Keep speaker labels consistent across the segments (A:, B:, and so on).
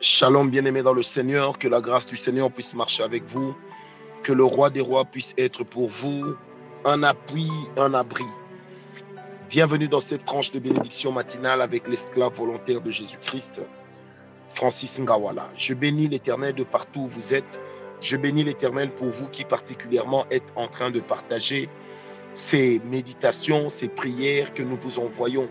A: Shalom bien-aimé dans le Seigneur, que la grâce du Seigneur puisse marcher avec vous, que le roi des rois puisse être pour vous un appui, un abri. Bienvenue dans cette tranche de bénédiction matinale avec l'esclave volontaire de Jésus-Christ, Francis Ngawala. Je bénis l'Éternel de partout où vous êtes. Je bénis l'Éternel pour vous qui particulièrement êtes en train de partager ces méditations, ces prières que nous vous envoyons.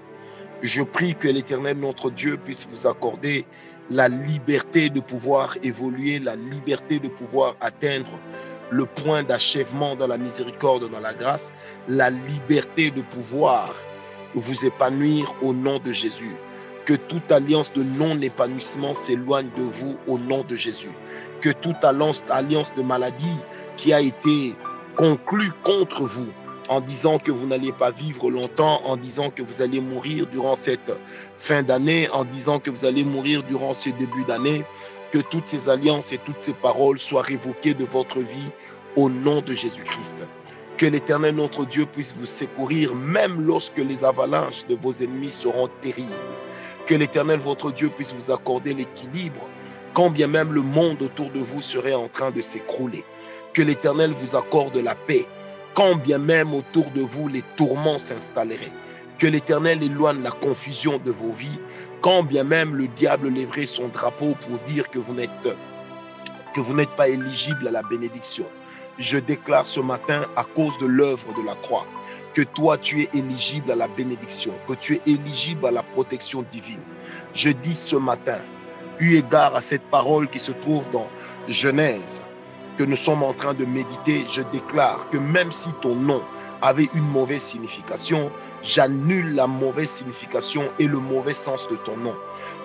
A: Je prie que l'Éternel, notre Dieu, puisse vous accorder la liberté de pouvoir évoluer, la liberté de pouvoir atteindre le point d'achèvement dans la miséricorde, dans la grâce, la liberté de pouvoir vous épanouir au nom de Jésus. Que toute alliance de non-épanouissement s'éloigne de vous au nom de Jésus. Que toute alliance, de maladie qui a été conclue contre vous en disant que vous n'allez pas vivre longtemps, en disant que vous allez mourir durant cette fin d'année, en disant que vous allez mourir durant ce début d'année, que toutes ces alliances et toutes ces paroles soient révoquées de votre vie au nom de Jésus-Christ. Que l'Éternel notre Dieu puisse vous secourir même lorsque les avalanches de vos ennemis seront terribles. Que l'Éternel votre Dieu puisse vous accorder l'équilibre quand bien même le monde autour de vous serait en train de s'écrouler. Que l'Éternel vous accorde la paix quand bien même autour de vous les tourments s'installeraient. Que l'Éternel éloigne la confusion de vos vies, quand bien même le diable lèverait son drapeau pour dire que vous n'êtes pas éligible à la bénédiction. Je déclare ce matin à cause de l'œuvre de la croix que toi tu es éligible à la bénédiction, que tu es éligible à la protection divine. Je dis ce matin, eu égard à cette parole qui se trouve dans Genèse que nous sommes en train de méditer, je déclare que même si ton nom avait une mauvaise signification, j'annule la mauvaise signification et le mauvais sens de ton nom.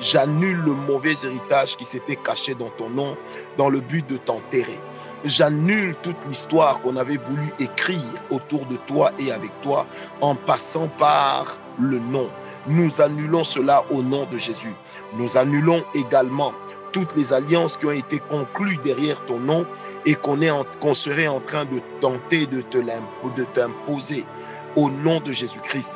A: J'annule le mauvais héritage qui s'était caché dans ton nom dans le but de t'enterrer. J'annule toute l'histoire qu'on avait voulu écrire autour de toi et avec toi en passant par le nom. Nous annulons cela au nom de Jésus. Nous annulons également toutes les alliances qui ont été conclues derrière ton nom et qu'on serait en train de tenter de t'imposer au nom de Jésus-Christ.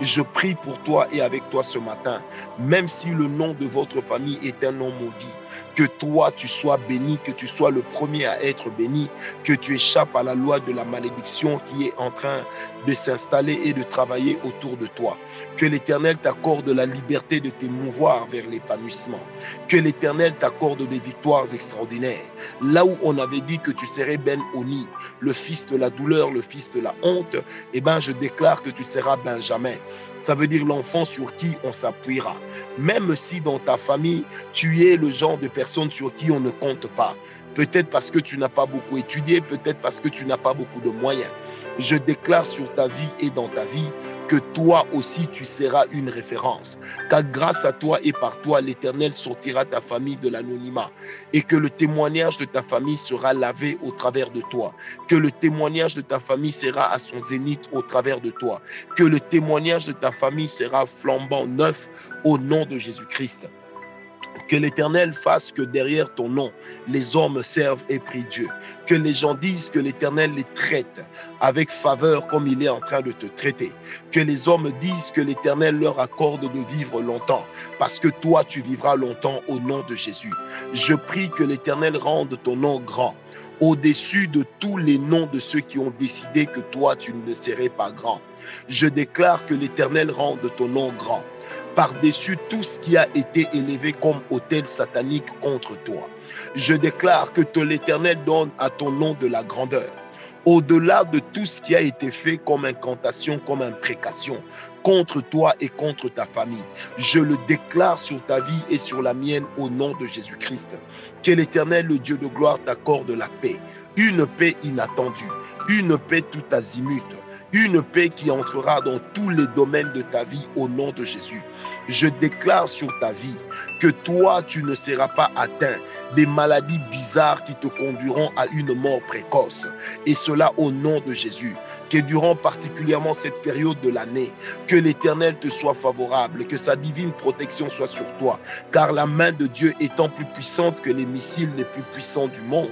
A: Je prie pour toi et avec toi ce matin, même si le nom de votre famille est un nom maudit, que toi tu sois béni, que tu sois le premier à être béni, que tu échappes à la loi de la malédiction qui est en train de s'installer et de travailler autour de toi. Que l'Éternel t'accorde la liberté de t'émouvoir vers l'épanouissement. Que l'Éternel t'accorde des victoires extraordinaires. Là où on avait dit que tu serais Ben Oni, le fils de la douleur, le fils de la honte, eh ben je déclare que tu seras Benjamin. Ça veut dire l'enfant sur qui on s'appuiera. Même si dans ta famille, tu es le genre de personne sur qui on ne compte pas. Peut-être parce que tu n'as pas beaucoup étudié, peut-être parce que tu n'as pas beaucoup de moyens. Je déclare sur ta vie et dans ta vie que toi aussi tu seras une référence. Car grâce à toi et par toi, l'Éternel sortira ta famille de l'anonymat. Et que le témoignage de ta famille sera lavé au travers de toi. Que le témoignage de ta famille sera à son zénith au travers de toi. Que le témoignage de ta famille sera flambant neuf au nom de Jésus-Christ. Que l'Éternel fasse que derrière ton nom, les hommes servent et prient Dieu. Que les gens disent que l'Éternel les traite avec faveur comme il est en train de te traiter. Que les hommes disent que l'Éternel leur accorde de vivre longtemps, parce que toi tu vivras longtemps au nom de Jésus. Je prie que l'Éternel rende ton nom grand au-dessus de tous les noms de ceux qui ont décidé que toi tu ne serais pas grand. Je déclare que l'Éternel rende ton nom grand par-dessus tout ce qui a été élevé comme autel satanique contre toi. Je déclare que l'Éternel donne à ton nom de la grandeur, au-delà de tout ce qui a été fait comme incantation, comme imprécation contre toi et contre ta famille. Je le déclare sur ta vie et sur la mienne au nom de Jésus-Christ. Que l'Éternel, le Dieu de gloire, t'accorde la paix, une paix inattendue, une paix tout azimut, une paix qui entrera dans tous les domaines de ta vie au nom de Jésus. Je déclare sur ta vie que toi, tu ne seras pas atteint des maladies bizarres qui te conduiront à une mort précoce. Et cela au nom de Jésus. Que durant particulièrement cette période de l'année, que l'Éternel te soit favorable, que sa divine protection soit sur toi, car la main de Dieu étant plus puissante que les missiles les plus puissants du monde,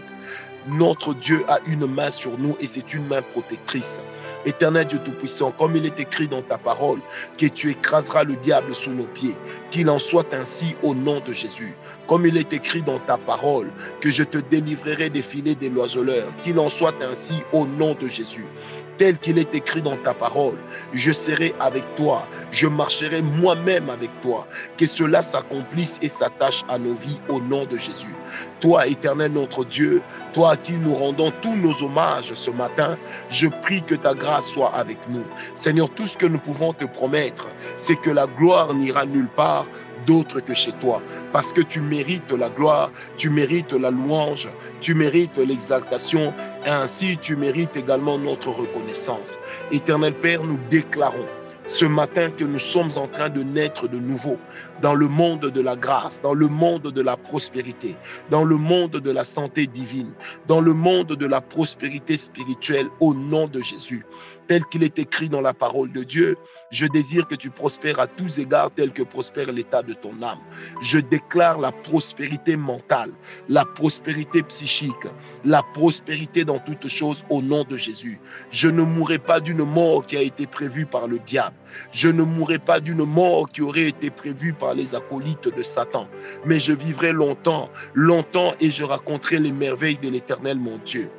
A: Notre Dieu a une main sur nous et c'est une main protectrice. Éternel Dieu Tout-Puissant, comme il est écrit dans ta parole, que tu écraseras le diable sous nos pieds, qu'il en soit ainsi au nom de Jésus. Comme il est écrit dans ta parole, que je te délivrerai des filets des loiseleurs, qu'il en soit ainsi au nom de Jésus tel qu'il est écrit dans ta parole. Je serai avec toi, je marcherai moi-même avec toi. Que cela s'accomplisse et s'attache à nos vies au nom de Jésus. Toi, éternel notre Dieu, toi à qui nous rendons tous nos hommages ce matin, je prie que ta grâce soit avec nous. Seigneur, tout ce que nous pouvons te promettre, c'est que la gloire n'ira nulle part d'autre que chez toi. Parce que tu mérites la gloire, tu mérites la louange, tu mérites l'exaltation, et ainsi tu mérites également notre reconnaissance. Éternel Père, nous déclarons ce matin que nous sommes en train de naître de nouveau dans le monde de la grâce, dans le monde de la prospérité, dans le monde de la santé divine, dans le monde de la prospérité spirituelle au nom de Jésus tel qu'il est écrit dans la parole de Dieu. Je désire que tu prospères à tous égards tel que prospère l'état de ton âme. Je déclare la prospérité mentale, la prospérité psychique, la prospérité dans toutes choses au nom de Jésus. Je ne mourrai pas d'une mort qui a été prévue par le diable. Je ne mourrai pas d'une mort qui aurait été prévue par les acolytes de Satan. Mais je vivrai longtemps, longtemps et je raconterai les merveilles de l'Éternel mon Dieu.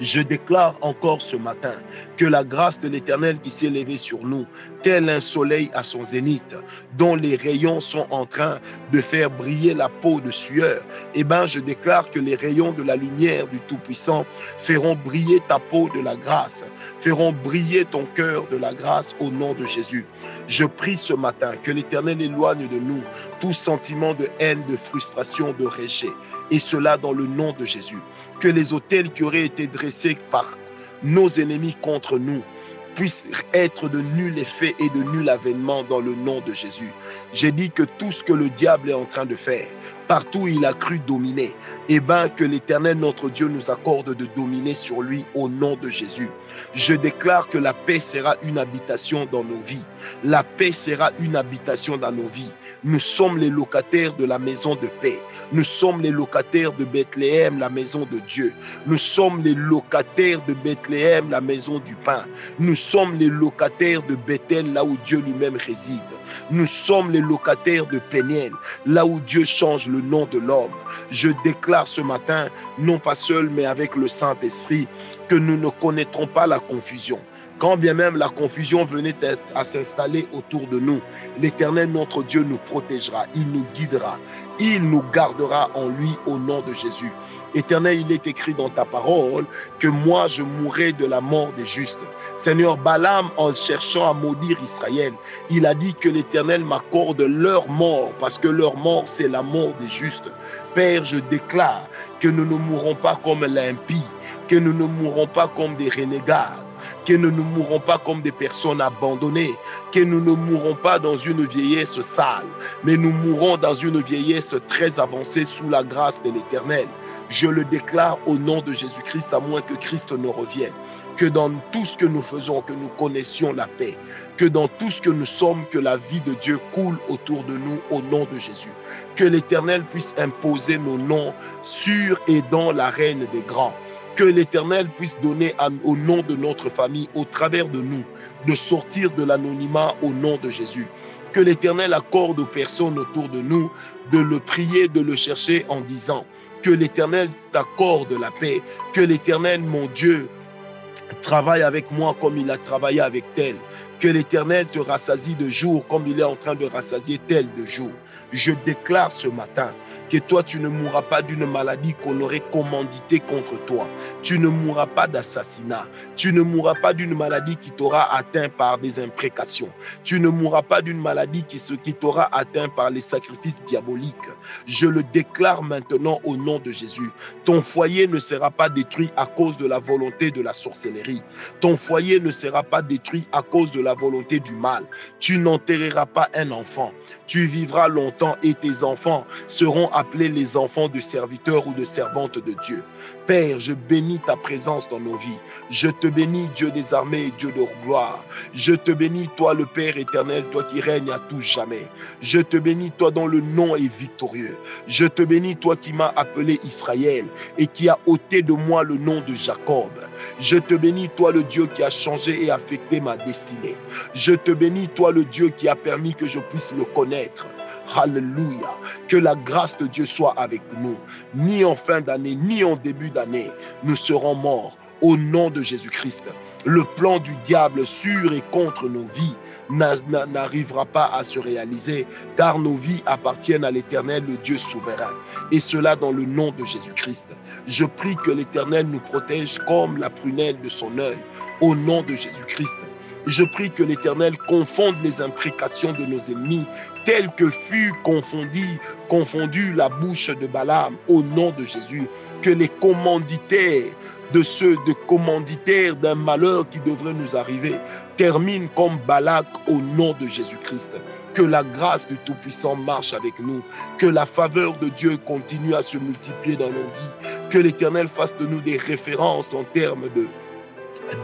A: Je déclare encore ce matin que la grâce de l'Éternel qui s'est levée sur nous, tel un soleil à son zénith, dont les rayons sont en train de faire briller la peau de sueur, eh bien, je déclare que les rayons de la lumière du Tout-Puissant feront briller ta peau de la grâce, feront briller ton cœur de la grâce au nom de Jésus. Je prie ce matin que l'Éternel éloigne de nous tout sentiment de haine, de frustration, de rejet, et cela dans le nom de Jésus. Que les hôtels qui auraient été dressés par nos ennemis contre nous puissent être de nul effet et de nul avènement dans le nom de Jésus. J'ai dit que tout ce que le diable est en train de faire, partout où il a cru dominer, eh bien que l'Éternel notre Dieu nous accorde de dominer sur lui au nom de Jésus. Je déclare que la paix sera une habitation dans nos vies. La paix sera une habitation dans nos vies. Nous sommes les locataires de la maison de paix. Nous sommes les locataires de Bethléem, la maison de Dieu. Nous sommes les locataires de Bethléem, la maison du pain. Nous sommes les locataires de Bethel, là où Dieu lui-même réside. Nous sommes les locataires de Péniel, là où Dieu change le nom de l'homme. Je déclare ce matin, non pas seul, mais avec le Saint-Esprit, que nous ne connaîtrons pas la confusion. Quand bien même la confusion venait à s'installer autour de nous, l'Éternel notre Dieu nous protégera, il nous guidera, il nous gardera en lui au nom de Jésus. Éternel, il est écrit dans ta parole que moi je mourrai de la mort des justes. Seigneur Balaam, en cherchant à maudire Israël, il a dit que l'Éternel m'accorde leur mort, parce que leur mort, c'est la mort des justes. Père, je déclare que nous ne mourrons pas comme l'impie, que nous ne mourrons pas comme des renégats, que nous ne mourrons pas comme des personnes abandonnées, que nous ne mourrons pas dans une vieillesse sale, mais nous mourrons dans une vieillesse très avancée sous la grâce de l'Éternel. Je le déclare au nom de Jésus-Christ, à moins que Christ ne revienne. Que dans tout ce que nous faisons, que nous connaissions la paix. Que dans tout ce que nous sommes, que la vie de Dieu coule autour de nous au nom de Jésus. Que l'Éternel puisse imposer nos noms sur et dans la reine des grands. Que l'Éternel puisse donner au nom de notre famille, au travers de nous, de sortir de l'anonymat au nom de Jésus. Que l'Éternel accorde aux personnes autour de nous de le prier, de le chercher en disant, que l'Éternel t'accorde la paix, que l'Éternel, mon Dieu, travaille avec moi comme il a travaillé avec tel, que l'Éternel te rassasie de jour comme il est en train de rassasier tel de jour. Je déclare ce matin que toi, tu ne mourras pas d'une maladie qu'on aurait commanditée contre toi. Tu ne mourras pas d'assassinat. Tu ne mourras pas d'une maladie qui t'aura atteint par des imprécations. Tu ne mourras pas d'une maladie qui, qui t'aura atteint par les sacrifices diaboliques. Je le déclare maintenant au nom de Jésus. Ton foyer ne sera pas détruit à cause de la volonté de la sorcellerie. Ton foyer ne sera pas détruit à cause de la volonté du mal. Tu n'enterreras pas un enfant. Tu vivras longtemps et tes enfants seront appelés les enfants de serviteurs ou de servantes de Dieu. Père, je bénis ta présence dans nos vies. Je te bénis, Dieu des armées, Dieu de gloire. Je te bénis, toi le Père éternel, toi qui règnes à tout jamais. Je te bénis, toi dont le nom est victorieux. Je te bénis, toi qui m'as appelé Israël et qui as ôté de moi le nom de Jacob. Je te bénis, toi le Dieu qui a changé et affecté ma destinée. Je te bénis, toi le Dieu qui a permis que je puisse le connaître. Alléluia. Que la grâce de Dieu soit avec nous. Ni en fin d'année, ni en début d'année, nous serons morts au nom de Jésus-Christ. Le plan du diable sur et contre nos vies n'arrivera pas à se réaliser, car nos vies appartiennent à l'Éternel, le Dieu souverain. Et cela dans le nom de Jésus-Christ. Je prie que l'Éternel nous protège comme la prunelle de son œil, au nom de Jésus-Christ. Je prie que l'Éternel confonde les imprécations de nos ennemis, telles que fut confondue, confondue la bouche de Balaam, au nom de Jésus. Que les commanditaires de ceux de commanditaires d'un malheur qui devrait nous arriver terminent comme Balak au nom de Jésus-Christ. Que la grâce du Tout-Puissant marche avec nous. Que la faveur de Dieu continue à se multiplier dans nos vies. Que l'Éternel fasse de nous des références en termes de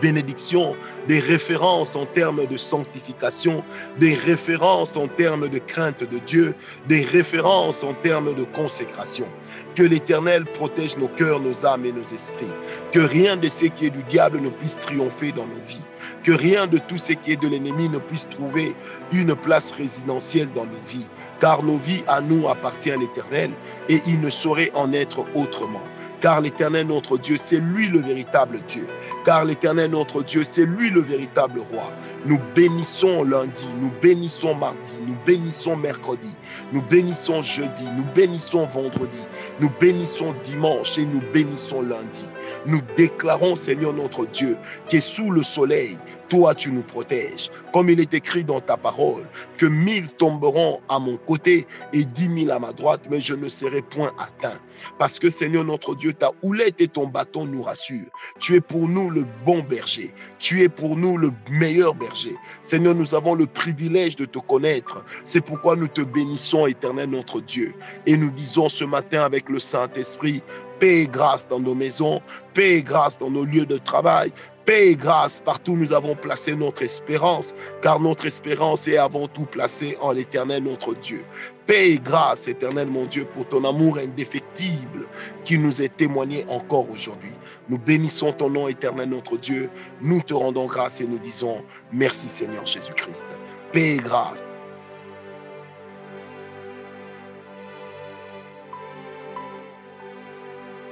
A: bénédiction, des références en termes de sanctification, des références en termes de crainte de Dieu, des références en termes de consécration. Que l'Éternel protège nos cœurs, nos âmes et nos esprits. Que rien de ce qui est du diable ne puisse triompher dans nos vies. Que rien de tout ce qui est de l'ennemi ne puisse trouver une place résidentielle dans nos vies. Car nos vies à nous appartiennent à l'Éternel et il ne saurait en être autrement. Car l'Éternel notre Dieu, c'est lui le véritable Dieu. Car l'Éternel notre Dieu, c'est lui le véritable roi. Nous bénissons lundi, nous bénissons mardi, nous bénissons mercredi, nous bénissons jeudi, nous bénissons vendredi, nous bénissons dimanche et nous bénissons lundi. Nous déclarons, Seigneur notre Dieu, que sous le soleil, toi tu nous protèges. Comme il est écrit dans ta parole, que mille tomberont à mon côté et dix mille à ma droite, mais je ne serai point atteint. Parce que Seigneur notre Dieu, ta houlette et ton bâton nous rassurent. Tu es pour nous le bon berger. Tu es pour nous le meilleur berger. Seigneur, nous avons le privilège de te connaître. C'est pourquoi nous te bénissons, éternel notre Dieu. Et nous disons ce matin avec le Saint-Esprit, paix et grâce dans nos maisons, paix et grâce dans nos lieux de travail, paix et grâce partout où nous avons placé notre espérance, car notre espérance est avant tout placée en l'éternel notre Dieu. Paix et grâce, éternel mon Dieu, pour ton amour indéfectible qui nous est témoigné encore aujourd'hui. Nous bénissons ton nom, éternel notre Dieu. Nous te rendons grâce et nous disons merci Seigneur Jésus-Christ. Paix et grâce.